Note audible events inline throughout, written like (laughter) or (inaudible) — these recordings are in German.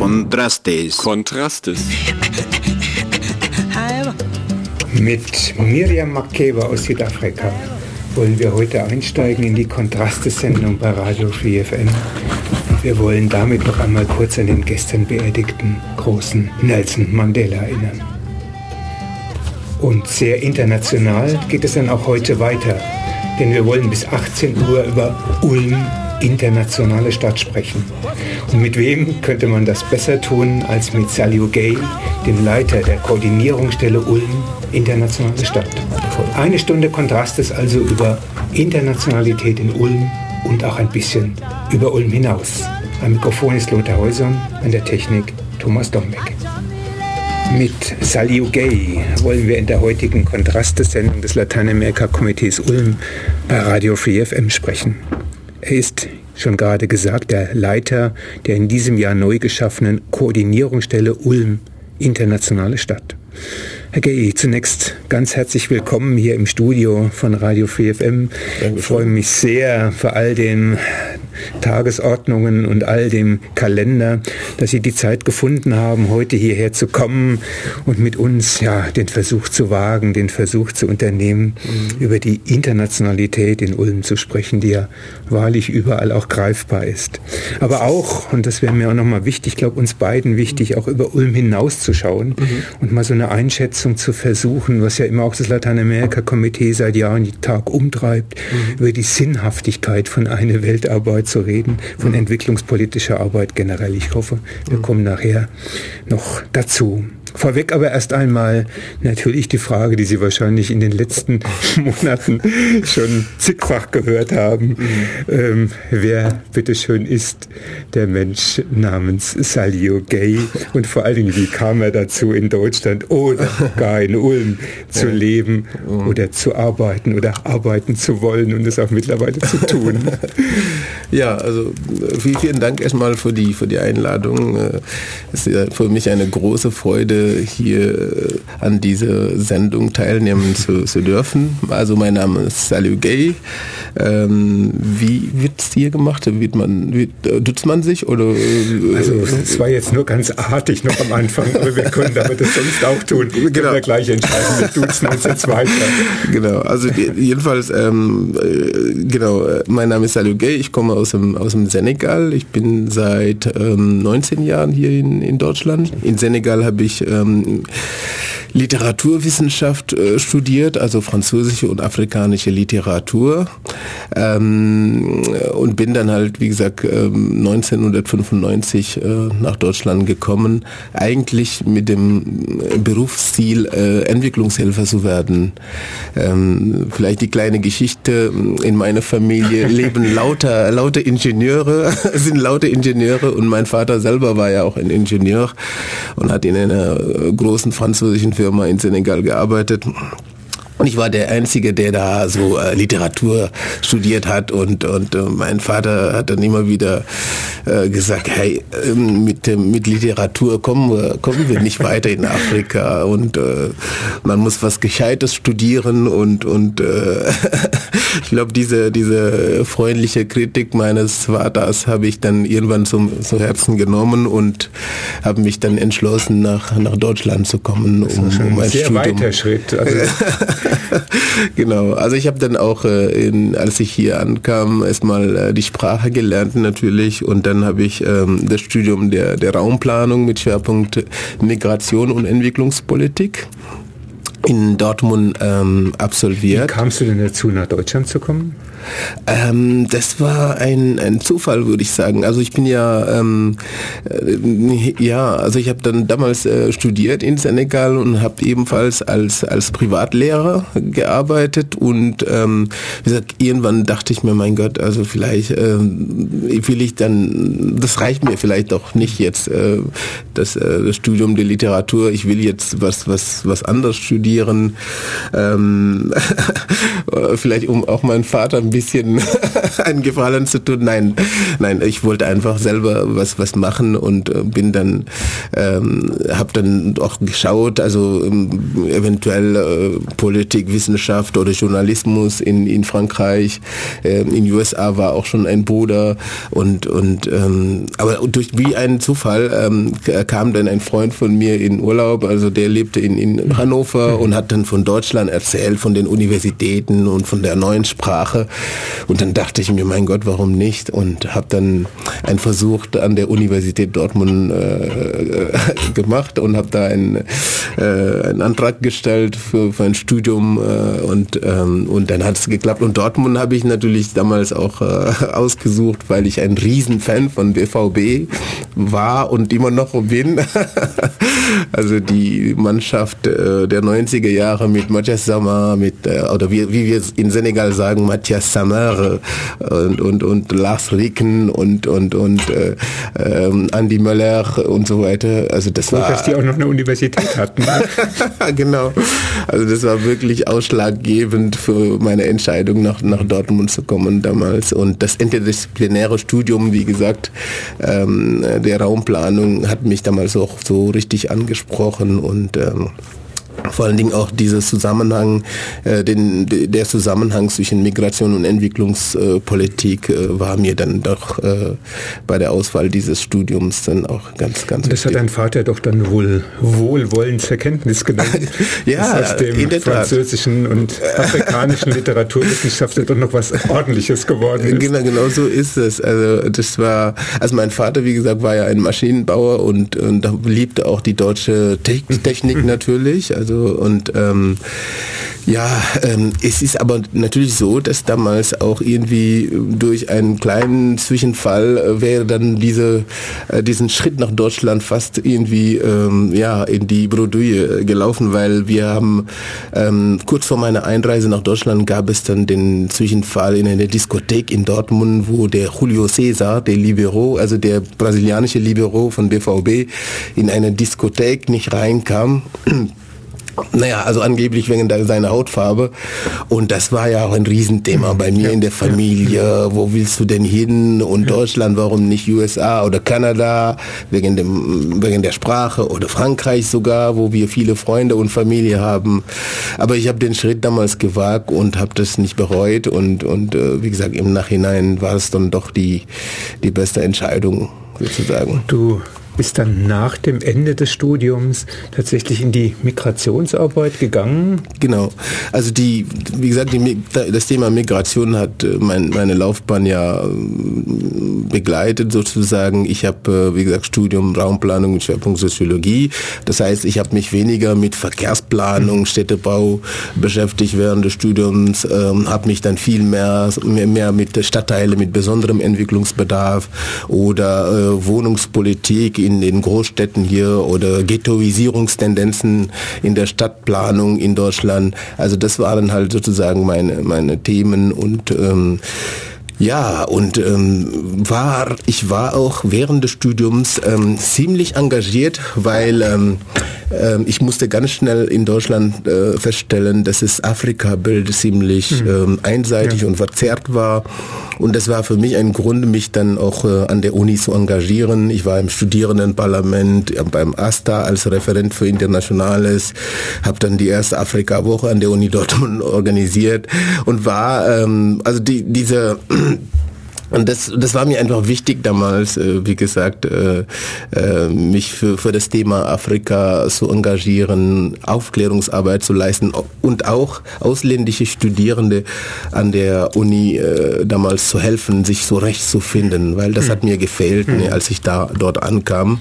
Contrastes. Contrastes. Mit Miriam Makeba aus Südafrika wollen wir heute einsteigen in die Kontrastesendung bei Radio Free FM. Wir wollen damit noch einmal kurz an den gestern beerdigten großen Nelson Mandela erinnern. Und sehr international geht es dann auch heute weiter, denn wir wollen bis 18 Uhr über Ulm, internationale Stadt, sprechen. Und mit wem könnte man das besser tun als mit Saliu Gay, dem Leiter der Koordinierungsstelle Ulm, internationale Stadt. Eine Stunde Kontrast ist also über Internationalität in Ulm und auch ein bisschen über Ulm hinaus. Am Mikrofon ist Lothar Häusern, an der Technik Thomas Dombeck. Mit Saliu Gay wollen wir in der heutigen Kontrastesendung des Lateinamerika-Komitees Ulm bei Radio Free FM sprechen. Er ist, schon gerade gesagt, der Leiter der in diesem Jahr neu geschaffenen Koordinierungsstelle Ulm Internationale Stadt. Herr Gay, zunächst ganz herzlich willkommen hier im Studio von Radio Free FM. Ich freue mich sehr vor all den Tagesordnungen und all dem Kalender, dass Sie die Zeit gefunden haben, heute hierher zu kommen und mit uns ja den Versuch zu wagen, den Versuch zu unternehmen, mhm. über die Internationalität in Ulm zu sprechen, die ja wahrlich überall auch greifbar ist. Aber auch, und das wäre mir auch nochmal wichtig, ich glaube uns beiden wichtig, auch über Ulm hinauszuschauen mhm. und mal so eine Einschätzung zu versuchen, was ja immer auch das Lateinamerika-Komitee seit Jahren Tag umtreibt, mhm. über die Sinnhaftigkeit von einer Weltarbeit zu reden, von entwicklungspolitischer Arbeit generell. Ich hoffe, wir kommen nachher noch dazu. Vorweg aber erst einmal natürlich die Frage, die Sie wahrscheinlich in den letzten (laughs) Monaten schon zigfach gehört haben. Mhm. Ähm, wer bitteschön ist der Mensch namens Salio Gay und vor allen Dingen, wie kam er dazu in Deutschland oder gar in Ulm (laughs) zu ja. leben mhm. oder zu arbeiten oder arbeiten zu wollen und es auch mittlerweile zu tun. (laughs) Ja, also vielen, vielen Dank erstmal für die, für die Einladung. Es ist für mich eine große Freude, hier äh, an dieser Sendung teilnehmen zu, zu dürfen. Also mein Name ist Salü Gay. Ähm, wie wird es hier gemacht? Wird man, wird, äh, duzt man sich oder? Äh, also es war jetzt nur ganz artig noch am Anfang, aber wir können damit das sonst auch tun. Genau. Können wir gleich entscheiden, wir duzen uns jetzt weiter. Genau, also jedenfalls, ähm, genau, mein Name ist Salü Gay, ich komme aus dem, aus dem Senegal. Ich bin seit ähm, 19 Jahren hier in, in Deutschland. In Senegal habe ich ähm, Literaturwissenschaft äh, studiert, also französische und afrikanische Literatur ähm, und bin dann halt, wie gesagt, ähm, 1995 äh, nach Deutschland gekommen, eigentlich mit dem Berufsziel, äh, Entwicklungshelfer zu werden. Ähm, vielleicht die kleine Geschichte, in meiner Familie (laughs) leben lauter, lauter Ingenieure, (laughs) sind lauter Ingenieure und mein Vater selber war ja auch ein Ingenieur und hat in einer großen französischen Firma in Senegal gearbeitet. Und ich war der Einzige, der da so äh, Literatur studiert hat und, und äh, mein Vater hat dann immer wieder äh, gesagt, hey, ähm, mit, mit Literatur kommen wir, kommen wir nicht weiter in Afrika und äh, man muss was Gescheites studieren und, und äh, (laughs) ich glaube, diese, diese freundliche Kritik meines Vaters habe ich dann irgendwann zum, zum Herzen genommen und habe mich dann entschlossen, nach, nach Deutschland zu kommen, um, um ein sehr Studium. weiter Schritt. Also (laughs) (laughs) genau. Also ich habe dann auch, äh, in, als ich hier ankam, erstmal äh, die Sprache gelernt natürlich und dann habe ich ähm, das Studium der, der Raumplanung mit Schwerpunkt Migration und Entwicklungspolitik in Dortmund ähm, absolviert. Wie kamst du denn dazu, nach Deutschland zu kommen? Ähm, das war ein, ein Zufall, würde ich sagen. Also ich bin ja, ähm, äh, ja, also ich habe dann damals äh, studiert in Senegal und habe ebenfalls als, als Privatlehrer gearbeitet. Und ähm, wie gesagt, irgendwann dachte ich mir, mein Gott, also vielleicht ähm, will ich dann, das reicht mir vielleicht doch nicht jetzt, äh, das, äh, das Studium der Literatur, ich will jetzt was, was, was anderes studieren, ähm, (laughs) vielleicht um auch meinen Vater ein bisschen (laughs) einen Gefallen zu tun. Nein, nein, ich wollte einfach selber was was machen und äh, bin dann ähm, habe dann auch geschaut, also ähm, eventuell äh, Politik, Wissenschaft oder Journalismus in in Frankreich, äh, in USA war auch schon ein Bruder und und ähm, aber durch wie ein Zufall ähm, kam dann ein Freund von mir in Urlaub, also der lebte in in Hannover und hat dann von Deutschland erzählt, von den Universitäten und von der neuen Sprache und dann dachte ich mir, mein Gott, warum nicht? Und habe dann einen Versuch an der Universität Dortmund äh, gemacht und habe da einen, äh, einen Antrag gestellt für, für ein Studium äh, und, ähm, und dann hat es geklappt. Und Dortmund habe ich natürlich damals auch äh, ausgesucht, weil ich ein Riesenfan von BVB war und immer noch bin. (laughs) also die Mannschaft äh, der 90er Jahre mit Matthias Sammer, mit, äh, oder wie, wie wir in Senegal sagen, Matthias Sammer und, und, und Lars Ricken und, und, und äh, ähm, Andy Möller und so weiter. Also das war... Dass die auch noch eine Universität hatten. (laughs) genau. Also das war wirklich ausschlaggebend für meine Entscheidung, nach, nach Dortmund zu kommen damals. Und das interdisziplinäre Studium, wie gesagt, ähm, der Raumplanung hat mich damals auch so richtig angesprochen und ähm, vor allen Dingen auch dieser Zusammenhang, äh, den, der Zusammenhang zwischen Migration und Entwicklungspolitik äh, war mir dann doch äh, bei der Auswahl dieses Studiums dann auch ganz, ganz Das wichtig. hat dein Vater doch dann wohl wohlwollend zur Kenntnis genommen. (laughs) ja, aus dem französischen und afrikanischen Literaturwissenschaftler doch noch was (laughs) Ordentliches geworden ist. Genau, genau so ist es. Also das war, also mein Vater, wie gesagt, war ja ein Maschinenbauer und, und liebte auch die deutsche Technik (laughs) natürlich. Also und ähm, ja, ähm, es ist aber natürlich so, dass damals auch irgendwie durch einen kleinen Zwischenfall äh, wäre dann diese, äh, diesen Schritt nach Deutschland fast irgendwie ähm, ja, in die Bredouille gelaufen, weil wir haben ähm, kurz vor meiner Einreise nach Deutschland gab es dann den Zwischenfall in einer Diskothek in Dortmund, wo der Julio Cesar, der Libero, also der brasilianische Libero von BVB, in eine Diskothek nicht reinkam naja, also angeblich wegen seiner Hautfarbe. Und das war ja auch ein Riesenthema bei mir ja, in der Familie. Ja. Wo willst du denn hin? Und ja. Deutschland, warum nicht USA oder Kanada? Wegen, dem, wegen der Sprache oder Frankreich sogar, wo wir viele Freunde und Familie haben. Aber ich habe den Schritt damals gewagt und habe das nicht bereut. Und, und äh, wie gesagt, im Nachhinein war es dann doch die, die beste Entscheidung sozusagen. Du bist dann nach dem Ende des Studiums tatsächlich in die Migrationsarbeit gegangen? Genau. Also die, wie gesagt, die, das Thema Migration hat äh, mein, meine Laufbahn ja ähm, begleitet sozusagen. Ich habe, äh, wie gesagt, Studium Raumplanung mit Schwerpunkt Soziologie. Das heißt, ich habe mich weniger mit Verkehrsplanung, Städtebau beschäftigt während des Studiums, ähm, habe mich dann viel mehr, mehr, mehr mit Stadtteile mit besonderem Entwicklungsbedarf oder äh, Wohnungspolitik in den Großstädten hier oder Ghettoisierungstendenzen in der Stadtplanung in Deutschland. Also das waren halt sozusagen meine, meine Themen und ähm, ja, und ähm, war, ich war auch während des Studiums ähm, ziemlich engagiert, weil ähm, ähm, ich musste ganz schnell in Deutschland äh, feststellen, dass das Afrika-Bild ziemlich mhm. ähm, einseitig ja. und verzerrt war. Und das war für mich ein Grund, mich dann auch äh, an der Uni zu engagieren. Ich war im Studierendenparlament, äh, beim ASTA als Referent für Internationales, habe dann die erste Afrika-Woche an der Uni Dortmund (laughs) organisiert und war, ähm, also die, diese und das, das war mir einfach wichtig damals, äh, wie gesagt, äh, äh, mich für, für das Thema Afrika zu engagieren, Aufklärungsarbeit zu leisten und auch ausländische Studierende an der Uni äh, damals zu helfen, sich so recht zu finden, weil das hm. hat mir gefehlt, hm. ne, als ich da dort ankam.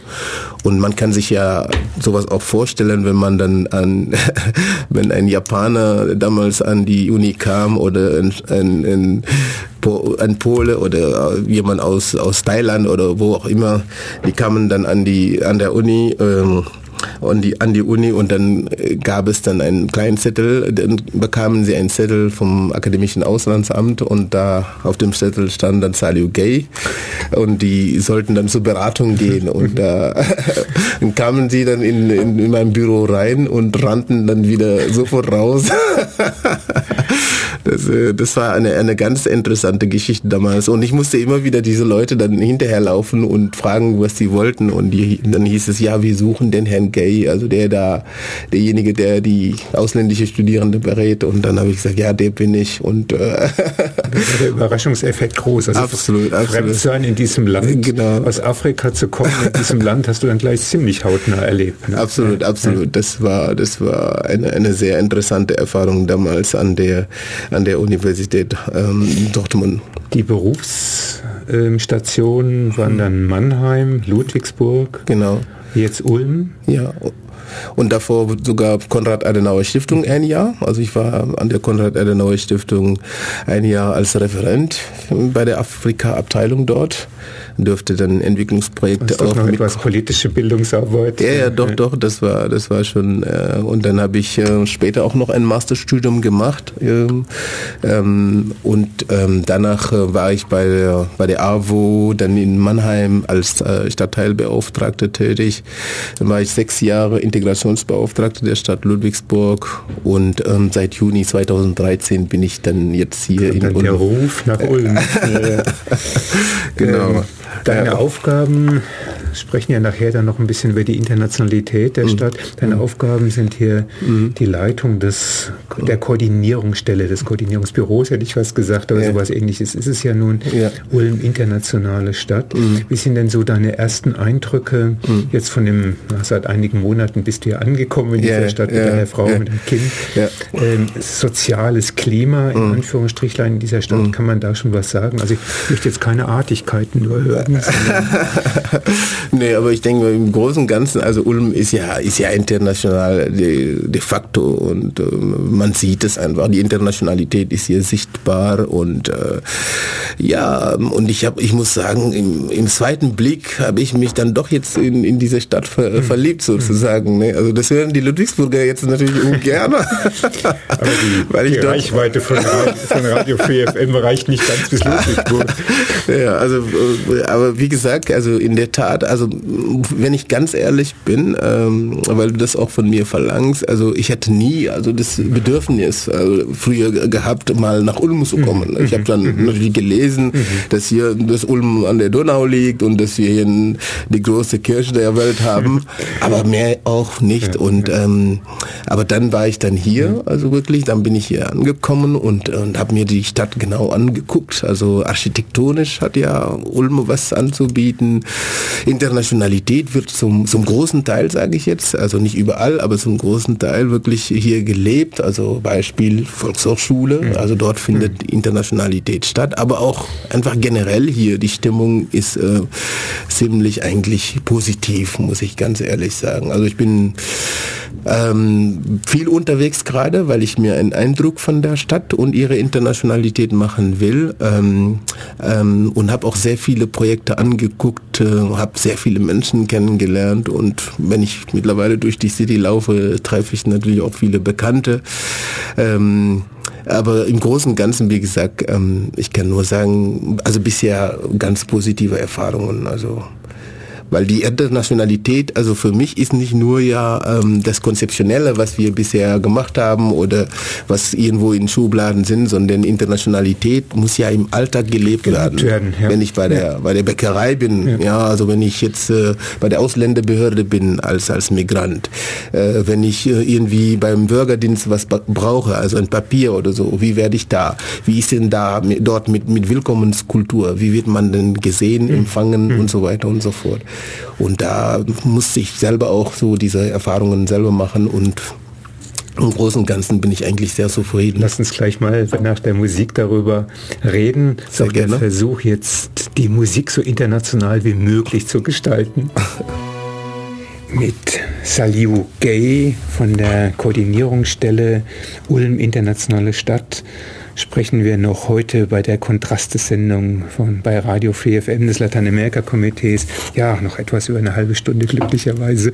Und man kann sich ja sowas auch vorstellen, wenn man dann an, (laughs) wenn ein Japaner damals an die Uni kam oder ein, ein, ein ein Pole oder jemand aus, aus Thailand oder wo auch immer, die kamen dann an die an der Uni ähm, und die, an die Uni und dann äh, gab es dann einen kleinen Zettel, dann bekamen sie einen Zettel vom Akademischen Auslandsamt und da auf dem Zettel stand dann Saliu Gay und die sollten dann zur Beratung gehen und (laughs) da (laughs) kamen sie dann in, in, in mein Büro rein und rannten dann wieder sofort raus. (laughs) Das, äh, das war eine, eine ganz interessante Geschichte damals. Und ich musste immer wieder diese Leute dann hinterherlaufen und fragen, was sie wollten. Und die, dann hieß es, ja, wir suchen den Herrn Gay, also der da, derjenige, der die ausländische Studierende berät. Und dann habe ich gesagt, ja, der bin ich. Und äh, der Überraschungseffekt groß. Also absolut, absolut. sein in diesem Land, genau. aus Afrika zu kommen in diesem Land, hast du dann gleich ziemlich hautnah erlebt. Ne? Absolut, absolut. Das war, das war eine, eine sehr interessante Erfahrung damals an der, an der Universität ähm, Dortmund. Die Berufsstationen waren dann Mannheim, Ludwigsburg. Genau. Jetzt Ulm. Ja, und davor sogar Konrad-Adenauer-Stiftung ein Jahr. Also ich war an der Konrad-Adenauer-Stiftung ein Jahr als Referent bei der Afrika-Abteilung dort dürfte dann Entwicklungsprojekte das auch noch mit etwas politische Bildungsarbeit. Ja, ja, doch, doch, das war, das war schon. Äh, und dann habe ich äh, später auch noch ein Masterstudium gemacht ähm, ähm, und ähm, danach äh, war ich bei der, bei der AWO, dann in Mannheim als äh, Stadtteilbeauftragte tätig. Dann war ich sechs Jahre Integrationsbeauftragte der Stadt Ludwigsburg und ähm, seit Juni 2013 bin ich dann jetzt hier und in Ulm. Der Ruf nach Ulm. (laughs) genau. Deine ja. Aufgaben sprechen ja nachher dann noch ein bisschen über die Internationalität der mhm. Stadt. Deine mhm. Aufgaben sind hier mhm. die Leitung des, der Koordinierungsstelle, des Koordinierungsbüros, hätte ich was gesagt, aber ja. sowas ähnliches ist es ja nun. Ja. Ulm internationale Stadt. Mhm. Wie sind denn so deine ersten Eindrücke mhm. jetzt von dem, na, seit einigen Monaten bist du ja angekommen in dieser Stadt mit deiner Frau, mit dem Kind. Ähm, soziales Klima, in mhm. Anführungsstrichlein, in dieser Stadt, kann man da schon was sagen? Also ich möchte jetzt keine Artigkeiten nur hören. (laughs) nee, aber ich denke im Großen und Ganzen, also Ulm ist ja, ist ja international de, de facto und äh, man sieht es einfach. Die Internationalität ist hier sichtbar und äh, ja, und ich habe, ich muss sagen, im, im zweiten Blick habe ich mich dann doch jetzt in, in diese Stadt ver, hm. verliebt sozusagen. Ne? Also das hören die Ludwigsburger jetzt natürlich ungern. aber die, (laughs) Weil ich die Reichweite von, von Radio 4 FM reicht nicht ganz bis Ludwigsburg. (laughs) ja, also, äh, aber wie gesagt, also in der Tat, also wenn ich ganz ehrlich bin, ähm, weil du das auch von mir verlangst, also ich hätte nie also das Bedürfnis also früher gehabt, mal nach Ulm zu kommen. Ich habe dann mhm. natürlich gelesen, mhm. dass hier das Ulm an der Donau liegt und dass wir hier die große Kirche der Welt haben, (laughs) aber mehr auch nicht. Und ähm, aber dann war ich dann hier, also wirklich, dann bin ich hier angekommen und, und habe mir die Stadt genau angeguckt. Also architektonisch hat ja Ulm was anzubieten. Internationalität wird zum, zum großen Teil, sage ich jetzt, also nicht überall, aber zum großen Teil wirklich hier gelebt. Also Beispiel Volkshochschule, mhm. also dort findet mhm. Internationalität statt, aber auch einfach generell hier die Stimmung ist äh, ziemlich eigentlich positiv, muss ich ganz ehrlich sagen. Also ich bin ähm, viel unterwegs gerade, weil ich mir einen Eindruck von der Stadt und ihre Internationalität machen will ähm, ähm, und habe auch sehr viele Projekte angeguckt, äh, habe sehr viele Menschen kennengelernt und wenn ich mittlerweile durch die City laufe, treffe ich natürlich auch viele Bekannte. Ähm, aber im Großen und Ganzen, wie gesagt, ähm, ich kann nur sagen, also bisher ganz positive Erfahrungen. Also weil die Internationalität, also für mich ist nicht nur ja ähm, das Konzeptionelle, was wir bisher gemacht haben oder was irgendwo in Schubladen sind, sondern Internationalität muss ja im Alltag gelebt, werden. werden ja. Wenn ich bei der, ja. bei der Bäckerei bin, ja. ja. also wenn ich jetzt äh, bei der Ausländerbehörde bin als, als Migrant, äh, wenn ich äh, irgendwie beim Bürgerdienst was brauche, also ein Papier oder so, wie werde ich da? Wie ist denn da mit, dort mit, mit Willkommenskultur? Wie wird man denn gesehen, mhm. empfangen mhm. und so weiter und so fort? Und da musste ich selber auch so diese Erfahrungen selber machen und im Großen und Ganzen bin ich eigentlich sehr zufrieden. Lass uns gleich mal nach der Musik darüber reden. Sehr gerne. der Versuch jetzt, die Musik so international wie möglich zu gestalten. (laughs) Mit Saliu Gay von der Koordinierungsstelle Ulm Internationale Stadt sprechen wir noch heute bei der Kontrastesendung von bei Radio Free FM des Lateinamerika-Komitees. Ja, noch etwas über eine halbe Stunde glücklicherweise.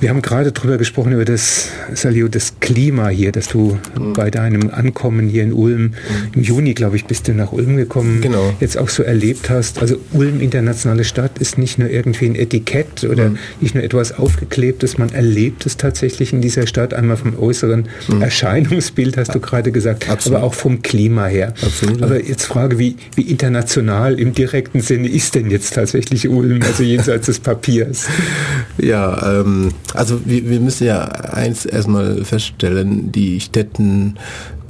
Wir haben gerade darüber gesprochen, über das, Salio, das Klima hier, dass du mhm. bei deinem Ankommen hier in Ulm, mhm. im Juni, glaube ich, bist du nach Ulm gekommen, genau. jetzt auch so erlebt hast. Also Ulm, internationale Stadt, ist nicht nur irgendwie ein Etikett oder mhm. nicht nur etwas aufgeklebtes, man erlebt es tatsächlich in dieser Stadt, einmal vom äußeren mhm. Erscheinungsbild, hast du gerade gesagt, Absolut. aber auch vom Klima her. Absolut. Aber jetzt Frage, wie, wie international im direkten Sinne ist denn jetzt tatsächlich Ulm, also jenseits des Papiers? (laughs) Ja, ähm, also wir, wir müssen ja eins erstmal feststellen, die Städten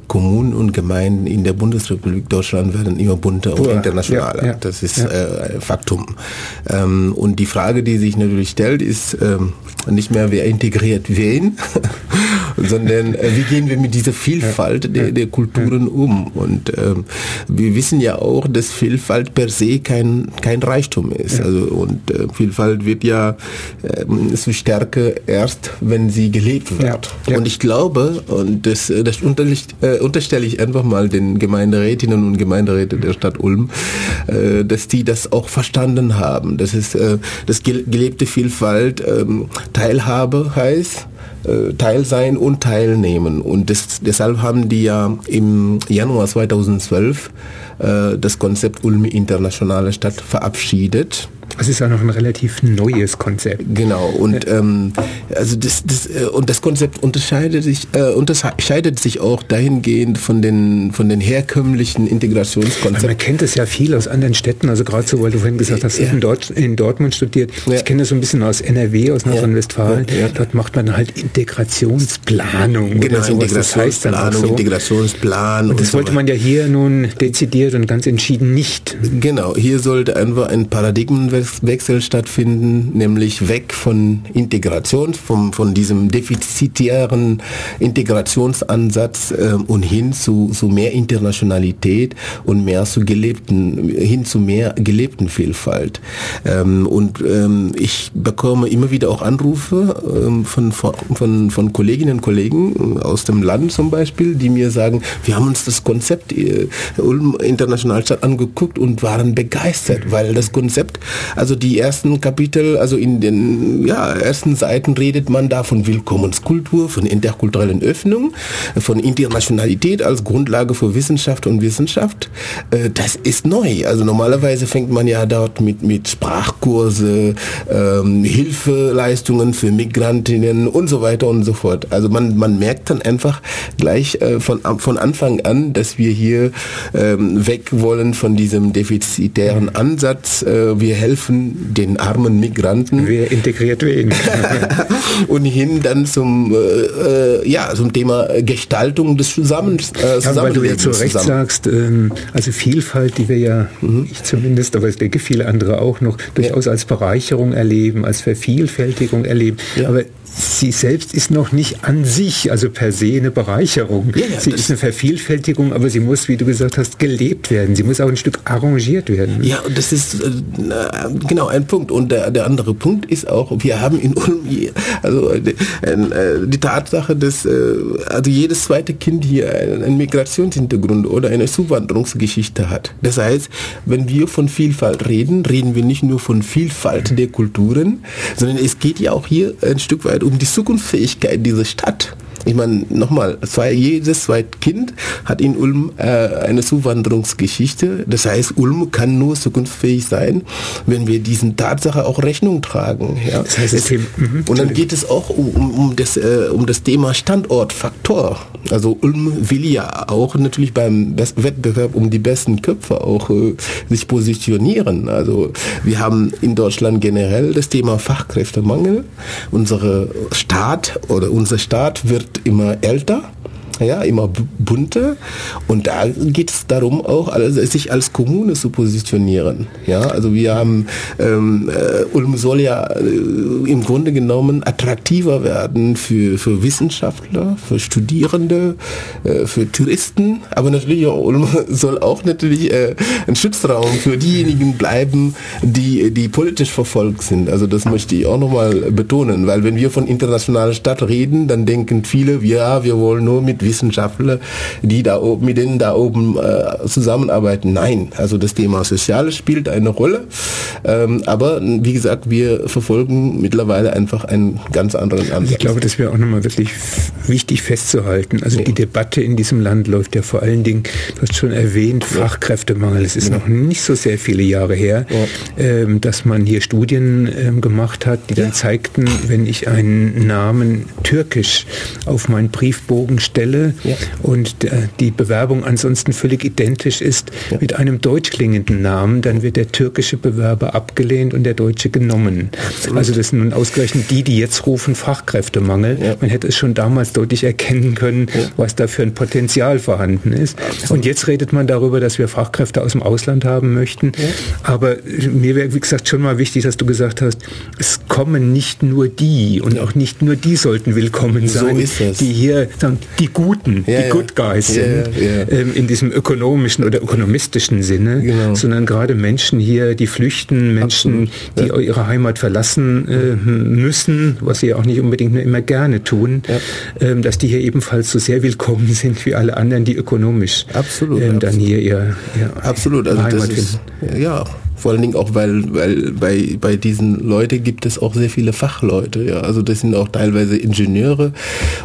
Kommunen und Gemeinden in der Bundesrepublik Deutschland werden immer bunter und internationaler. Ja, ja, das ist ja. äh, Faktum. Ähm, und die Frage, die sich natürlich stellt, ist ähm, nicht mehr, wer integriert wen, (laughs) sondern äh, wie gehen wir mit dieser Vielfalt der, der Kulturen um? Und ähm, wir wissen ja auch, dass Vielfalt per se kein, kein Reichtum ist. Also, und äh, Vielfalt wird ja äh, so stärker erst, wenn sie gelebt wird. Und ich glaube, und das, äh, das unterliegt, äh, unterstelle ich einfach mal den Gemeinderätinnen und Gemeinderäten der Stadt Ulm, äh, dass die das auch verstanden haben. Das ist äh, das gelebte Vielfalt ähm, Teilhabe heißt äh, Teil sein und teilnehmen. Und das, deshalb haben die ja im Januar 2012 äh, das Konzept Ulm Internationale Stadt verabschiedet. Es ist ja noch ein relativ neues Konzept. Genau, und, ähm, also das, das, äh, und das Konzept unterscheidet sich, äh, unterscheidet sich auch dahingehend von den, von den herkömmlichen Integrationskonzepten. Man kennt es ja viel aus anderen Städten, also gerade so, weil du vorhin gesagt hast, ja. in, Dort, in Dortmund studiert. Ja. Ich kenne das so ein bisschen aus NRW, aus Nordrhein-Westfalen. Ja. Dort macht man halt Integrationsplanung. Genau, sowas. Das heißt. Integrationsplan. Und das und wollte so man ja hier nun dezidiert und ganz entschieden nicht. Genau, hier sollte einfach ein Paradigmenwechsel stattfinden, nämlich weg von Integration, vom, von diesem defizitären Integrationsansatz äh, und hin zu, zu mehr Internationalität und mehr zu gelebten, hin zu mehr gelebten Vielfalt. Ähm, und ähm, ich bekomme immer wieder auch Anrufe ähm, von, von, von Kolleginnen und Kollegen aus dem Land zum Beispiel, die mir sagen, wir haben uns das Konzept äh, Ulm Internationalstadt angeguckt und waren begeistert, weil das Konzept, also die ersten Kapitel, also in den ja, ersten Seiten redet man da von Willkommenskultur, von interkulturellen Öffnung, von Internationalität als Grundlage für Wissenschaft und Wissenschaft. Äh, das ist neu. Also normalerweise fängt man ja dort mit, mit Sprachkurse, ähm, Hilfeleistungen für Migrantinnen und so weiter und so fort. Also man, man merkt dann einfach gleich äh, von, von Anfang an, dass wir hier ähm, weg wollen von diesem defizitären Ansatz. Äh, wir helfen den armen Migranten. Wer integriert wen? (laughs) und hin dann zum, äh, äh, ja, zum Thema Gestaltung des Zusammens. Äh, ja, weil du ja zu Recht zusammen. sagst, ähm, also Vielfalt, die wir ja, mhm. ich zumindest, aber ich denke viele andere auch noch, durchaus ja. als Bereicherung erleben, als Vervielfältigung erleben. Ja. Aber sie selbst ist noch nicht an sich, also per se eine Bereicherung. Ja, sie ist eine Vervielfältigung, aber sie muss, wie du gesagt hast, gelebt werden. Sie muss auch ein Stück arrangiert werden. Ja, und das ist äh, genau ein Punkt. Und der, der andere Punkt ist auch, wir haben in Ulm, also äh, äh, die Tatsache, dass äh, also jedes zweite Kind hier einen Migrationshintergrund oder eine Zuwanderungsgeschichte hat. Das heißt, wenn wir von Vielfalt reden, reden wir nicht nur von Vielfalt der Kulturen, sondern es geht ja auch hier ein Stück weit um die Zukunftsfähigkeit dieser Stadt. Ich meine, nochmal, zwei, jedes zweite Kind hat in Ulm äh, eine Zuwanderungsgeschichte. Das heißt, Ulm kann nur zukunftsfähig sein, wenn wir diesen Tatsache auch Rechnung tragen. Ja? Das heißt, es, mhm. und dann geht es auch um, um, um, das, äh, um das Thema Standortfaktor. Also Ulm will ja auch natürlich beim Wettbewerb um die besten Köpfe auch äh, sich positionieren. Also wir haben in Deutschland generell das Thema Fachkräftemangel. Unsere Staat oder unser Staat wird immer älter ja, immer bunter. Und da geht es darum, auch also sich als Kommune zu positionieren. Ja, also wir haben, ähm, äh, Ulm soll ja äh, im Grunde genommen attraktiver werden für, für Wissenschaftler, für Studierende, äh, für Touristen, aber natürlich auch Ulm (laughs) soll auch natürlich äh, ein Schutzraum für diejenigen bleiben, die, die politisch verfolgt sind. Also das möchte ich auch nochmal betonen, weil wenn wir von internationaler Stadt reden, dann denken viele, ja, wir wollen nur mit Wissenschaftler, die da oben, mit denen da oben äh, zusammenarbeiten. Nein, also das Thema Soziale spielt eine Rolle. Ähm, aber wie gesagt, wir verfolgen mittlerweile einfach einen ganz anderen Ansatz. Also ich glaube, das wäre auch nochmal wirklich wichtig festzuhalten. Also ja. die Debatte in diesem Land läuft ja vor allen Dingen, du hast schon erwähnt, Fachkräftemangel. Es ist ja. noch nicht so sehr viele Jahre her, ja. ähm, dass man hier Studien ähm, gemacht hat, die dann zeigten, wenn ich einen Namen türkisch auf meinen Briefbogen stelle und äh, die Bewerbung ansonsten völlig identisch ist mit einem deutsch klingenden Namen, dann wird der türkische Bewerber abgelehnt und der deutsche genommen. Absolut. Also das sind nun ausgerechnet die, die jetzt rufen Fachkräftemangel. Ja. Man hätte es schon damals deutlich erkennen können, ja. was da für ein Potenzial vorhanden ist. Absolut. Und jetzt redet man darüber, dass wir Fachkräfte aus dem Ausland haben möchten. Ja. Aber mir wäre, wie gesagt, schon mal wichtig, dass du gesagt hast, es kommen nicht nur die und auch nicht nur die sollten willkommen sein, so die hier sagen, die Guten, die Good Guys sind, ähm, in diesem ökonomischen oder ökonomistischen Sinne, genau. sondern gerade Menschen hier, die flüchten, Menschen, die ihre Heimat verlassen äh, müssen, was sie auch nicht unbedingt nur immer gerne tun, ja. ähm, dass die hier ebenfalls so sehr willkommen sind wie alle anderen, die ökonomisch absolut, ähm, dann absolut. hier ihr, ihr absolut. Also Heimat finden. Ja, vor allen Dingen auch, weil, weil bei, bei diesen Leuten gibt es auch sehr viele Fachleute. Ja. Also das sind auch teilweise Ingenieure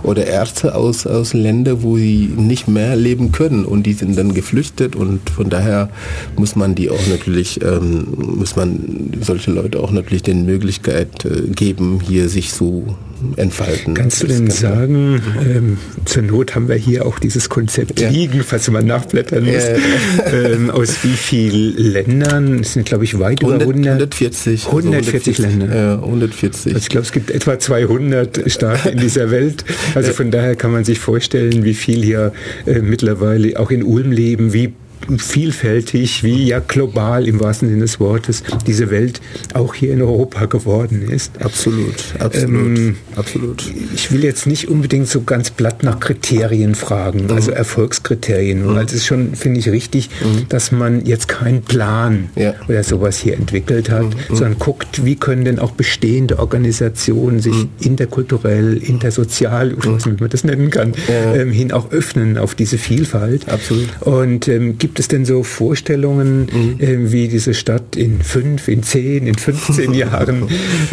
oder Ärzte aus, aus Ländern, wo sie nicht mehr leben können und die sind dann geflüchtet und von daher muss man die auch natürlich, ähm, muss man solche Leute auch natürlich den Möglichkeit äh, geben, hier sich so entfalten. Kannst du denn sagen, ähm, zur Not haben wir hier auch dieses Konzept ja. liegen, falls man nachblättern muss, äh, ähm, aus wie vielen Ländern? Es sind, glaube ich, weit 100, über 100, 140. 140 also Länder. Ja, 140. Also ich glaube, es gibt etwa 200 Staaten in dieser (laughs) Welt. Also von daher kann man sich vorstellen, wie viel hier äh, mittlerweile auch in Ulm leben, wie vielfältig, wie ja global im wahrsten Sinne des Wortes diese Welt auch hier in Europa geworden ist. Absolut, absolut, ähm, absolut. Ich will jetzt nicht unbedingt so ganz platt nach Kriterien fragen, mhm. also Erfolgskriterien, mhm. weil es ist schon, finde ich, richtig, mhm. dass man jetzt keinen Plan ja. oder sowas hier entwickelt hat, mhm. Mhm. sondern guckt, wie können denn auch bestehende Organisationen sich mhm. interkulturell, intersozial, ich weiß nicht, wie man das nennen kann, ja. ähm, hin auch öffnen auf diese Vielfalt. Absolut. Und ähm, gibt es denn so Vorstellungen, mhm. äh, wie diese Stadt in fünf, in zehn, in 15 (laughs) Jahren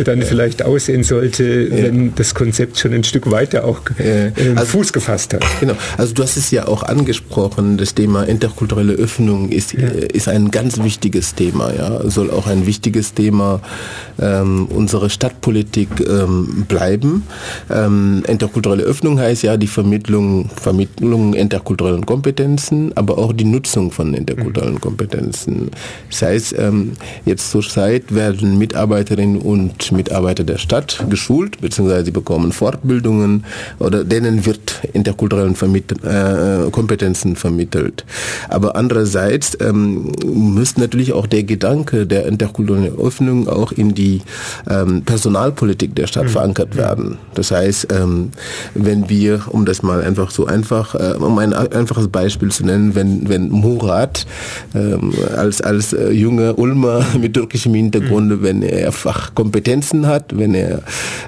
dann ja. vielleicht aussehen sollte, ja. wenn das Konzept schon ein Stück weiter auch äh, also, Fuß gefasst hat? Genau. Also du hast es ja auch angesprochen, das Thema interkulturelle Öffnung ist, ja. Äh, ist ein ganz wichtiges Thema. Ja, soll auch ein wichtiges Thema ähm, unserer Stadtpolitik ähm, bleiben. Ähm, interkulturelle Öffnung heißt ja die Vermittlung, Vermittlung interkulturellen Kompetenzen, aber auch die Nutzung Nutzung von interkulturellen Kompetenzen. Das heißt, ähm, jetzt zur Zeit werden Mitarbeiterinnen und Mitarbeiter der Stadt geschult, beziehungsweise sie bekommen Fortbildungen oder denen wird interkulturellen Vermitt äh, Kompetenzen vermittelt. Aber andererseits ähm, müsste natürlich auch der Gedanke der interkulturellen Öffnung auch in die ähm, Personalpolitik der Stadt mhm. verankert werden. Das heißt, ähm, wenn wir, um das mal einfach so einfach, äh, um ein einfaches Beispiel zu nennen, wenn, wenn Murat ähm, als, als äh, junger Ulmer (laughs) mit türkischem Hintergrund, mhm. wenn er Fachkompetenzen hat, wenn er,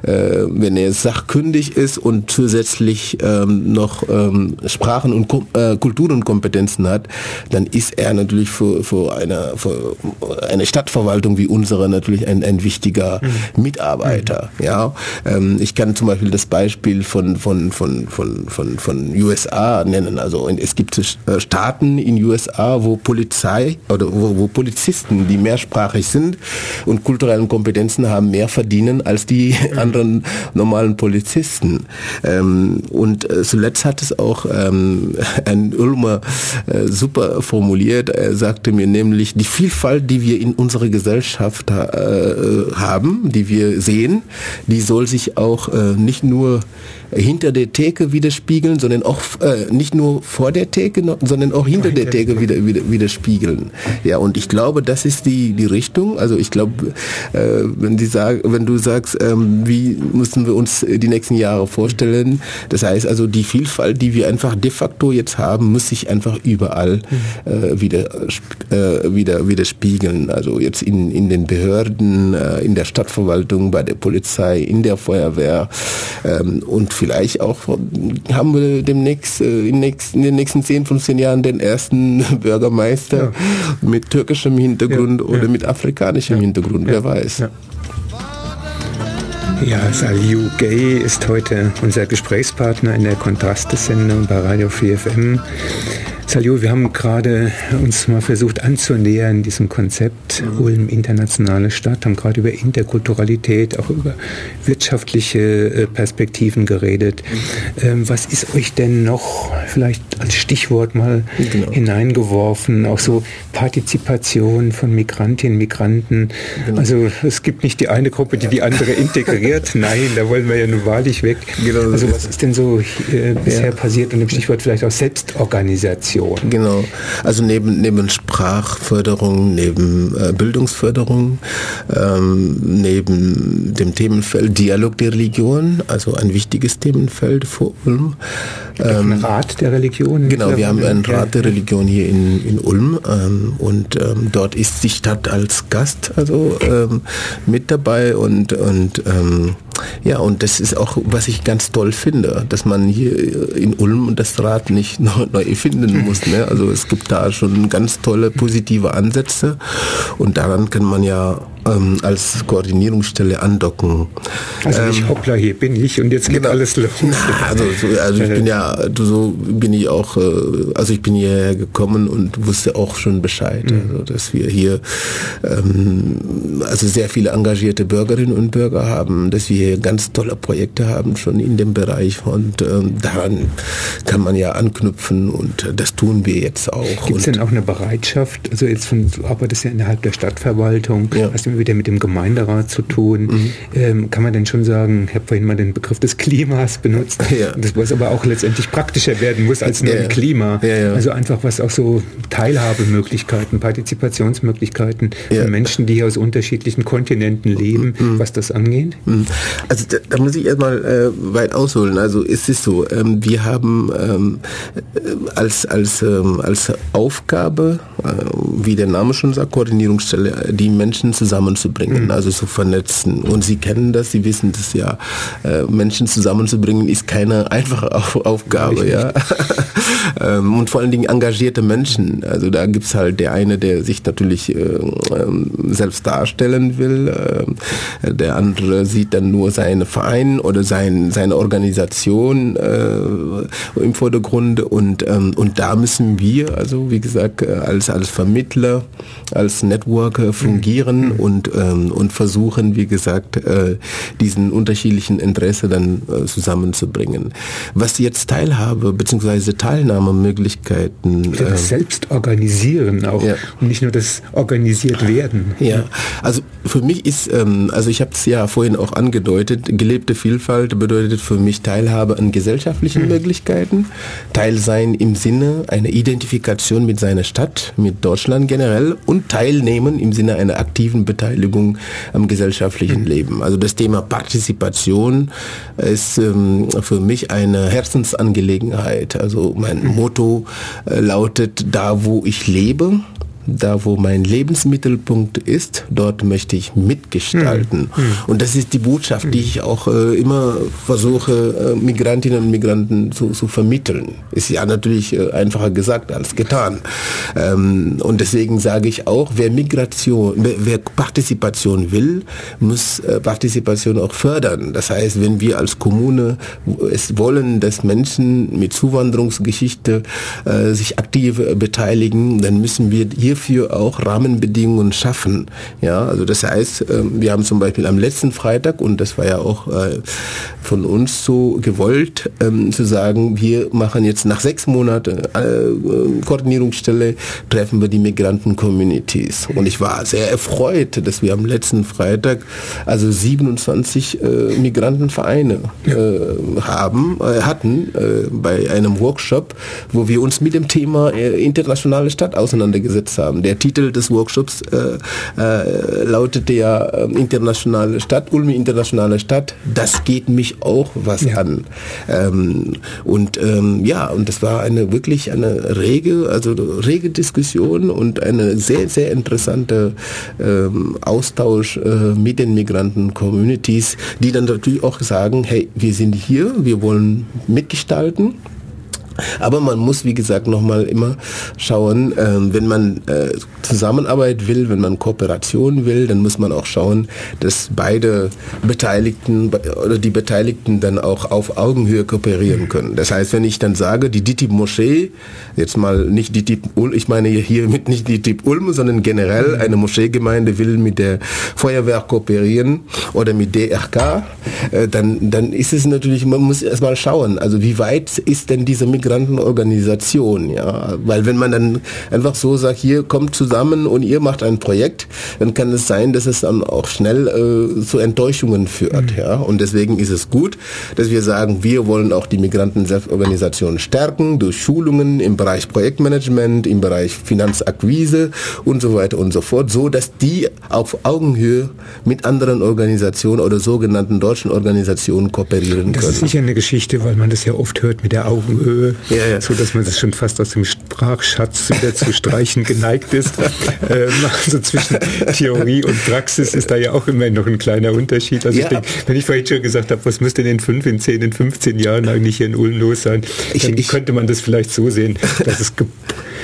äh, wenn er sachkundig ist und zusätzlich ähm, noch ähm, Sprachen und äh, Kulturenkompetenzen hat, dann ist er natürlich für, für, eine, für eine Stadtverwaltung wie unsere natürlich ein, ein wichtiger mhm. Mitarbeiter. Mhm. Ja? Ähm, ich kann zum Beispiel das Beispiel von, von, von, von, von, von USA nennen. Also es gibt äh, Staaten in USA, USA, wo Polizei oder wo, wo Polizisten, die mehrsprachig sind und kulturellen Kompetenzen haben, mehr verdienen als die (laughs) anderen normalen Polizisten. Ähm, und äh, zuletzt hat es auch ähm, (laughs) ein Ulmer äh, super formuliert. Er sagte mir nämlich, die Vielfalt, die wir in unserer Gesellschaft äh, haben, die wir sehen, die soll sich auch äh, nicht nur hinter der Theke widerspiegeln, sondern auch äh, nicht nur vor der Theke, sondern auch hinter, hinter der Theke Wege wieder, wieder, widerspiegeln. Ja, und ich glaube, das ist die, die Richtung. Also ich glaube, äh, wenn, die sag, wenn du sagst, ähm, wie müssen wir uns die nächsten Jahre vorstellen, das heißt also die Vielfalt, die wir einfach de facto jetzt haben, muss sich einfach überall äh, wieder, äh, wieder, wieder spiegeln. Also jetzt in, in den Behörden, äh, in der Stadtverwaltung, bei der Polizei, in der Feuerwehr ähm, und vielleicht auch haben wir demnächst äh, in, nächst, in den nächsten 10, 15 Jahren den ersten (laughs) Bürgermeister ja. mit türkischem Hintergrund ja, oder ja. mit afrikanischem Hintergrund, wer weiß. Ja, Saliu Gay ist heute unser Gesprächspartner in der Kontraste-Sendung bei Radio 4FM. Salio, wir haben gerade uns mal versucht anzunähern diesem Konzept mhm. Ulm internationale Stadt, haben gerade über Interkulturalität, auch über wirtschaftliche äh, Perspektiven geredet. Mhm. Ähm, was ist euch denn noch vielleicht als Stichwort mal genau. hineingeworfen? Auch so Partizipation von Migrantinnen, Migranten. Genau. Also es gibt nicht die eine Gruppe, die die andere integriert. (laughs) Nein, da wollen wir ja nun wahrlich weg. Genau. Also was ist denn so äh, bisher ja. passiert und im Stichwort vielleicht auch Selbstorganisation? Information. Genau. Also neben, neben Sprachförderung, neben äh, Bildungsförderung, ähm, neben dem Themenfeld Dialog der Religion, also ein wichtiges Themenfeld vor Ulm. Ähm, ein Rat der Religion? Genau, wir haben einen Rat der Religion hier in, in Ulm ähm, und ähm, dort ist die Stadt als Gast also ähm, mit dabei und, und ähm, ja, und das ist auch, was ich ganz toll finde, dass man hier in Ulm das Rad nicht (laughs) neu, erfinden muss. Ne? Also es gibt da schon ganz tolle positive Ansätze und daran kann man ja ähm, als Koordinierungsstelle andocken. Also nicht ähm, hoppla, hier bin ich und jetzt geht genau. alles los. also, so, also ich bin ja, so bin ich auch, äh, also ich bin hierher gekommen und wusste auch schon Bescheid, mhm. also, dass wir hier ähm, also sehr viele engagierte Bürgerinnen und Bürger haben, dass wir hier ganz tolle Projekte haben schon in dem Bereich und ähm, daran kann man ja anknüpfen und das tun wir jetzt auch. Gibt es denn auch eine Bereitschaft, also jetzt von, du arbeitest ja innerhalb der Stadtverwaltung, ja. hast du wieder mit dem Gemeinderat zu tun. Mhm. Ähm, kann man denn schon sagen, ich habe vorhin mal den Begriff des Klimas benutzt, ja. das was aber auch letztendlich praktischer werden muss als nur ja, ein Klima. Ja, also einfach was auch so Teilhabemöglichkeiten, Partizipationsmöglichkeiten für Menschen, die hier aus unterschiedlichen Kontinenten leben, mhm. was das angeht? Mhm. Also da, da, muss ich erstmal äh, weit ausholen. Also es ist so, ähm, wir haben ähm, äh, als, als, ähm, als Aufgabe, äh, wie der Name schon sagt, Koordinierungsstelle, die Menschen zusammen zusammenzubringen, mhm. also zu vernetzen. Und Sie kennen das, Sie wissen das ja. Äh, Menschen zusammenzubringen ist keine einfache Auf Aufgabe, ja. (laughs) ähm, und vor allen Dingen engagierte Menschen. Also da gibt es halt der eine, der sich natürlich äh, ähm, selbst darstellen will. Äh, der andere sieht dann nur seinen Verein oder sein, seine Organisation äh, im Vordergrund. Und, ähm, und da müssen wir, also wie gesagt, äh, als, als Vermittler, als Networker fungieren mhm. und und, ähm, und versuchen, wie gesagt, äh, diesen unterschiedlichen Interesse dann äh, zusammenzubringen. Was jetzt Teilhabe bzw. Teilnahmemöglichkeiten. Ja, das äh, Selbstorganisieren auch ja. und nicht nur das organisiert werden. Ja, also für mich ist, ähm, also ich habe es ja vorhin auch angedeutet, gelebte Vielfalt bedeutet für mich Teilhabe an gesellschaftlichen mhm. Möglichkeiten, Teilsein im Sinne einer Identifikation mit seiner Stadt, mit Deutschland generell und Teilnehmen im Sinne einer aktiven Beteiligung Beteiligung am gesellschaftlichen Leben. Also das Thema Partizipation ist ähm, für mich eine Herzensangelegenheit. Also mein Motto äh, lautet, da wo ich lebe, da wo mein Lebensmittelpunkt ist, dort möchte ich mitgestalten. Mhm. Und das ist die Botschaft, die ich auch äh, immer versuche, äh, Migrantinnen und Migranten zu, zu vermitteln. Ist ja natürlich äh, einfacher gesagt als getan. Ähm, und deswegen sage ich auch, wer Migration, wer, wer Partizipation will, muss äh, Partizipation auch fördern. Das heißt, wenn wir als Kommune es wollen, dass Menschen mit Zuwanderungsgeschichte äh, sich aktiv beteiligen, dann müssen wir hier hierfür auch Rahmenbedingungen schaffen. Ja, also das heißt, ähm, wir haben zum Beispiel am letzten Freitag, und das war ja auch äh, von uns so gewollt, ähm, zu sagen, wir machen jetzt nach sechs Monaten äh, Koordinierungsstelle, treffen wir die Migranten-Communities. Und ich war sehr erfreut, dass wir am letzten Freitag also 27 äh, Migrantenvereine äh, haben, äh, hatten äh, bei einem Workshop, wo wir uns mit dem Thema äh, internationale Stadt auseinandergesetzt haben. Der Titel des Workshops lautete ja internationale Stadt, Ulmi internationale Stadt, das geht mich auch was ja. an. Ähm, und ähm, ja, und das war eine wirklich eine rege, also rege Diskussion und eine sehr, sehr interessante ähm, Austausch äh, mit den Migranten-Communities, die dann natürlich auch sagen, hey, wir sind hier, wir wollen mitgestalten. Aber man muss, wie gesagt, nochmal immer schauen, äh, wenn man äh, Zusammenarbeit will, wenn man Kooperation will, dann muss man auch schauen, dass beide Beteiligten oder die Beteiligten dann auch auf Augenhöhe kooperieren können. Das heißt, wenn ich dann sage, die DITIB Moschee, jetzt mal nicht DITIB Ulm, ich meine hier mit nicht DITIB Ulm, sondern generell eine Moscheegemeinde will mit der Feuerwehr kooperieren oder mit DRK, äh, dann, dann ist es natürlich, man muss erstmal schauen, also wie weit ist denn diese Migration Migrantenorganisation, ja. Weil wenn man dann einfach so sagt, hier kommt zusammen und ihr macht ein Projekt, dann kann es sein, dass es dann auch schnell äh, zu Enttäuschungen führt, mhm. ja. Und deswegen ist es gut, dass wir sagen, wir wollen auch die Migranten-Selbstorganisation stärken durch Schulungen im Bereich Projektmanagement, im Bereich Finanzakquise und so weiter und so fort, so dass die auf Augenhöhe mit anderen Organisationen oder sogenannten deutschen Organisationen kooperieren das können. Das ist sicher eine Geschichte, weil man das ja oft hört mit der Augenhöhe ja, ja. so dass man das schon fast aus dem Sprachschatz wieder zu streichen geneigt ist. (laughs) Ähm, also zwischen Theorie und Praxis ist da ja auch immer noch ein kleiner Unterschied. Also ja. ich denke, wenn ich vorhin schon gesagt habe, was müsste in 5, in 10, in 15 Jahren eigentlich hier in Ulm los sein, dann ich, könnte man das vielleicht so sehen, dass es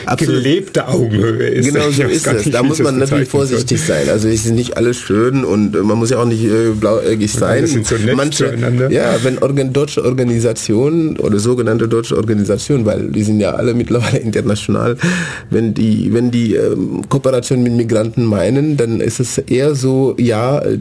Absolut. gelebte Augenhöhe ist. Genau so ist es. Da muss man natürlich vorsichtig soll. sein. Also es ist nicht alles schön und man muss ja auch nicht äh, blauäugig sein. Sind so nett Manche, ja, wenn organ, deutsche Organisationen oder sogenannte deutsche Organisationen, weil die sind ja alle mittlerweile (laughs) international, wenn die, wenn die ähm, Kooperation mit Migranten meinen, dann ist es eher so, ja, äh,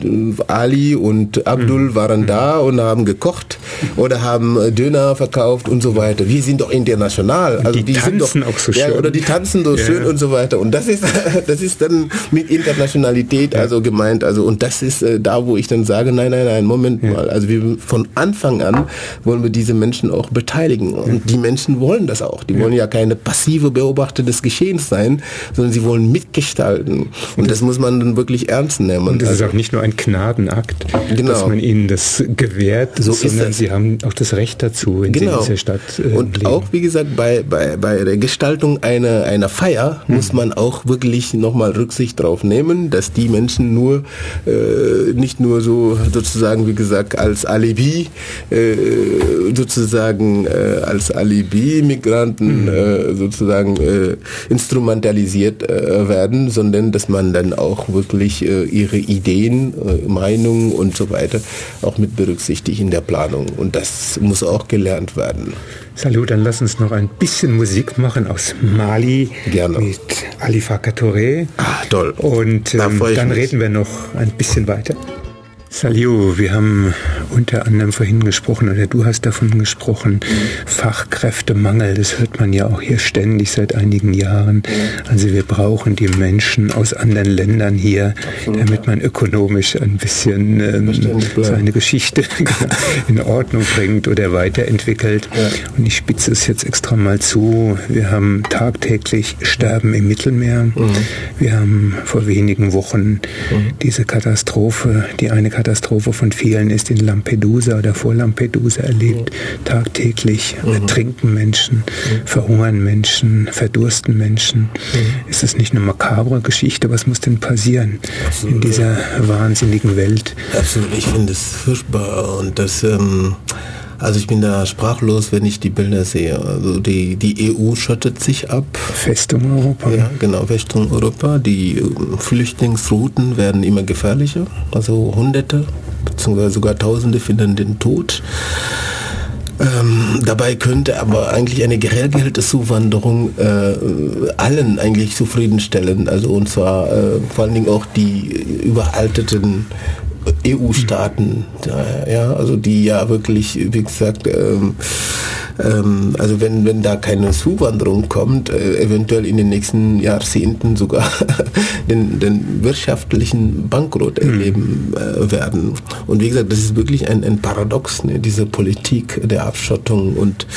Ali und Abdul mhm. waren mhm. da und haben gekocht oder haben äh, Döner verkauft und so weiter. Wir sind doch international. Also die, die sind doch auch so ja, oder die tanzen so schön und so weiter. Und das ist, (laughs) das ist dann mit Internationalität also gemeint. Also und das ist äh, da, wo ich dann sage, nein, nein, nein, Moment mal. Also wir von Anfang an wollen wir diese Menschen auch beteiligen. Und die Menschen wollen das auch. Die wollen ja keine passive Beobachter des Geschehens sein, sondern sie wollen mitgestalten. Und das muss man dann wirklich ernst nehmen. Und das also, ist auch nicht nur ein Gnadenakt, genau. dass man ihnen das gewährt, so sondern sie haben auch das Recht dazu, wenn genau. in dieser Stadt äh, Und leben. auch, wie gesagt, bei, bei, bei der Gestaltung einer einer, einer Feier hm. muss man auch wirklich nochmal Rücksicht drauf nehmen, dass die Menschen nur äh, nicht nur so sozusagen, wie gesagt, als Alibi äh, sozusagen äh, als Alibi-Migranten hm. Äh, sozusagen äh, instrumentalisiert äh, werden, sondern dass man dann auch wirklich ihre Ideen, Meinungen und so weiter auch mit berücksichtigt in der Planung. Und das muss auch gelernt werden. Salut, dann lass uns noch ein bisschen Musik machen aus Mali Gerne. mit Alifa Touré. Ah, toll. Und ähm, dann mich. reden wir noch ein bisschen weiter. Salio, wir haben unter anderem vorhin gesprochen, oder du hast davon gesprochen, Fachkräftemangel, das hört man ja auch hier ständig seit einigen Jahren. Also wir brauchen die Menschen aus anderen Ländern hier, Absolut. damit man ökonomisch ein bisschen ähm, seine Geschichte (laughs) in Ordnung bringt oder weiterentwickelt. Ja. Und ich spitze es jetzt extra mal zu. Wir haben tagtäglich Sterben im Mittelmeer. Mhm. Wir haben vor wenigen Wochen mhm. diese Katastrophe, die eine Katastrophe Katastrophe von vielen ist in Lampedusa oder vor Lampedusa erlebt. Mhm. Tagtäglich mhm. ertrinken Menschen, mhm. verhungern Menschen, verdursten Menschen. Mhm. Ist es nicht eine makabre Geschichte? Was muss denn passieren Absolut. in dieser wahnsinnigen Welt? Absolut, ich finde es furchtbar und das... Ähm also ich bin da sprachlos, wenn ich die Bilder sehe. Also die, die EU schottet sich ab. Festung Europa. Ja, genau, Festung Europa. Die ähm, Flüchtlingsrouten werden immer gefährlicher. Also Hunderte, beziehungsweise sogar Tausende finden den Tod. Ähm, dabei könnte aber eigentlich eine geregelte Zuwanderung äh, allen eigentlich zufriedenstellen. Also und zwar äh, vor allen Dingen auch die überalteten EU-Staaten, ja, also die ja wirklich, wie gesagt, ähm, ähm, also wenn, wenn da keine Zuwanderung kommt, äh, eventuell in den nächsten Jahrzehnten sogar (laughs) den, den wirtschaftlichen Bankrott mhm. erleben äh, werden. Und wie gesagt, das ist wirklich ein, ein Paradox, ne, diese Politik der Abschottung und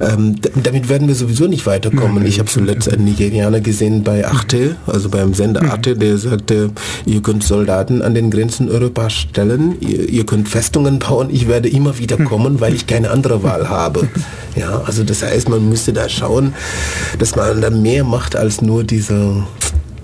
ähm, damit werden wir sowieso nicht weiterkommen. Ich habe zuletzt einen Nigerianer gesehen bei Arte, also beim Sender mhm. Arte, der sagte, ihr könnt Soldaten an den Grenzen Europas stellen, ihr, ihr könnt Festungen bauen, ich werde immer wieder mhm. kommen, weil ich keine andere Wahl habe. (laughs) Ja, also das heißt, man müsste da schauen, dass man da mehr macht als nur diese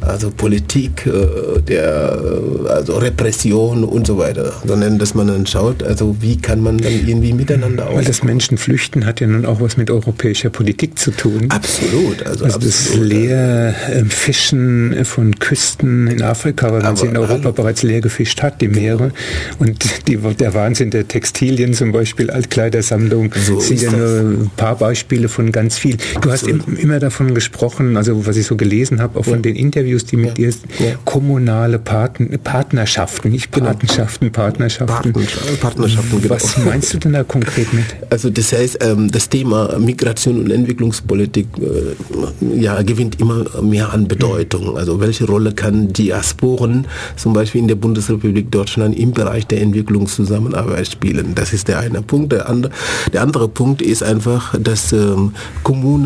also Politik, äh, der, äh, also Repression und so weiter, sondern dass man dann schaut, also wie kann man dann irgendwie miteinander aus. Weil das Menschen flüchten hat ja nun auch was mit europäischer Politik zu tun. Absolut. Also, also absolut. das leer ähm, Fischen von Küsten in Afrika, weil man sie in Europa hallo. bereits leer gefischt hat, die Meere. Und die, der Wahnsinn der Textilien zum Beispiel, Altkleidersammlung, so sind ja nur ein paar Beispiele von ganz viel. Du absolut. hast immer davon gesprochen, also was ich so gelesen habe, auch von den Interviews, Interviews, die mit dir ja. kommunale Partn Partnerschaften, nicht. Patenschaften, Partnerschaften. Partnerschaften, genau. Was meinst du denn da konkret mit? Also das heißt, ähm, das Thema Migration und Entwicklungspolitik äh, ja, gewinnt immer mehr an Bedeutung. Also welche Rolle kann Diasporen zum Beispiel in der Bundesrepublik Deutschland im Bereich der Entwicklungszusammenarbeit spielen? Das ist der eine Punkt. Der andere, der andere Punkt ist einfach, dass ähm,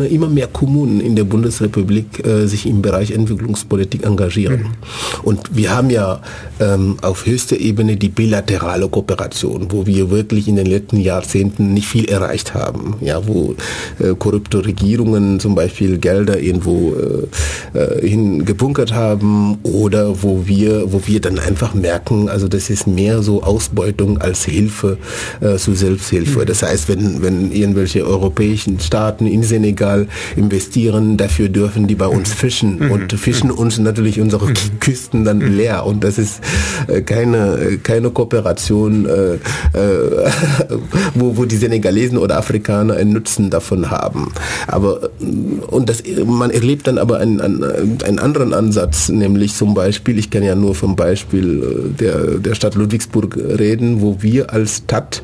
immer mehr Kommunen in der Bundesrepublik äh, sich im Bereich Entwicklungspolitik Politik engagieren. Mhm. Und wir haben ja ähm, auf höchster Ebene die bilaterale Kooperation, wo wir wirklich in den letzten Jahrzehnten nicht viel erreicht haben. Ja, wo äh, korrupte Regierungen zum Beispiel Gelder irgendwo äh, äh, hingebunkert haben oder wo wir, wo wir dann einfach merken, also das ist mehr so Ausbeutung als Hilfe äh, zu Selbsthilfe. Mhm. Das heißt, wenn, wenn irgendwelche europäischen Staaten in Senegal investieren, dafür dürfen die bei uns mhm. fischen mhm. und fischen uns natürlich unsere mhm. Küsten dann mhm. leer und das ist äh, keine, keine Kooperation, äh, äh, (laughs) wo, wo die Senegalesen oder Afrikaner einen Nutzen davon haben. Aber und das, man erlebt dann aber einen, einen anderen Ansatz, nämlich zum Beispiel, ich kann ja nur vom Beispiel der, der Stadt Ludwigsburg reden, wo wir als Stadt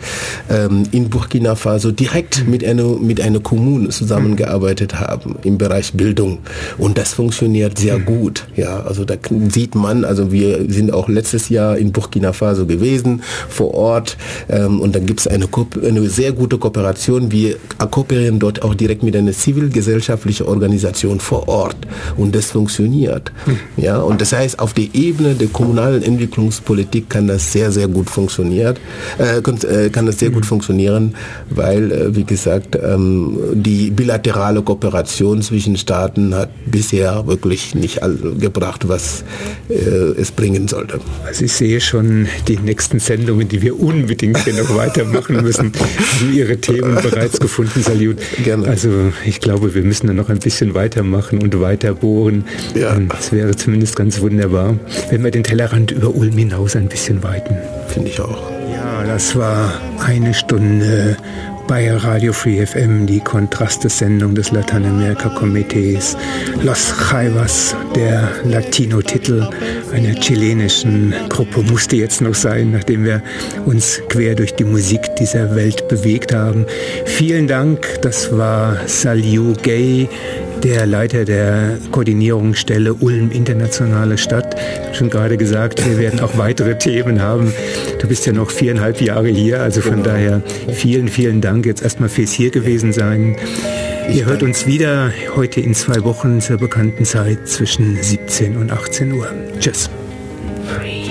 ähm, in Burkina Faso direkt mit einer, mit einer Kommune zusammengearbeitet haben im Bereich Bildung. Und das funktioniert sehr gut. Ja, also da sieht man, also wir sind auch letztes Jahr in Burkina Faso gewesen, vor Ort, ähm, und dann gibt es eine, eine sehr gute Kooperation. Wir kooperieren dort auch direkt mit einer zivilgesellschaftlichen Organisation vor Ort und das funktioniert. Hm. Ja, und das heißt, auf der Ebene der kommunalen Entwicklungspolitik kann das sehr, sehr gut funktionieren, äh, kann, äh, das sehr gut hm. funktionieren, weil, äh, wie gesagt, ähm, die bilaterale Kooperation zwischen Staaten hat bisher wirklich nicht all, gebracht, was äh, es bringen sollte. Also ich sehe schon die nächsten Sendungen, die wir unbedingt hier noch weitermachen müssen, haben Ihre Themen bereits gefunden, Salut. Gerne. Also ich glaube, wir müssen da noch ein bisschen weitermachen und weiter bohren. Ja. Das wäre zumindest ganz wunderbar, wenn wir den Tellerrand über Ulm hinaus ein bisschen weiten. Finde ich auch. Ja, das war eine Stunde bei Radio Free FM die Kontraste-Sendung des Lateinamerika-Komitees Los Jaivas, der Latino-Titel einer chilenischen Gruppe, musste jetzt noch sein, nachdem wir uns quer durch die Musik dieser Welt bewegt haben. Vielen Dank, das war Saliu Gay, der Leiter der Koordinierungsstelle Ulm Internationale Stadt. Ich habe schon gerade gesagt, wir werden auch weitere Themen haben. Du bist ja noch viereinhalb Jahre hier, also von genau. daher vielen, vielen Dank jetzt erstmal fürs hier gewesen sein. Ihr hört uns wieder heute in zwei Wochen zur bekannten Zeit zwischen 17 und 18 Uhr. Tschüss. Free.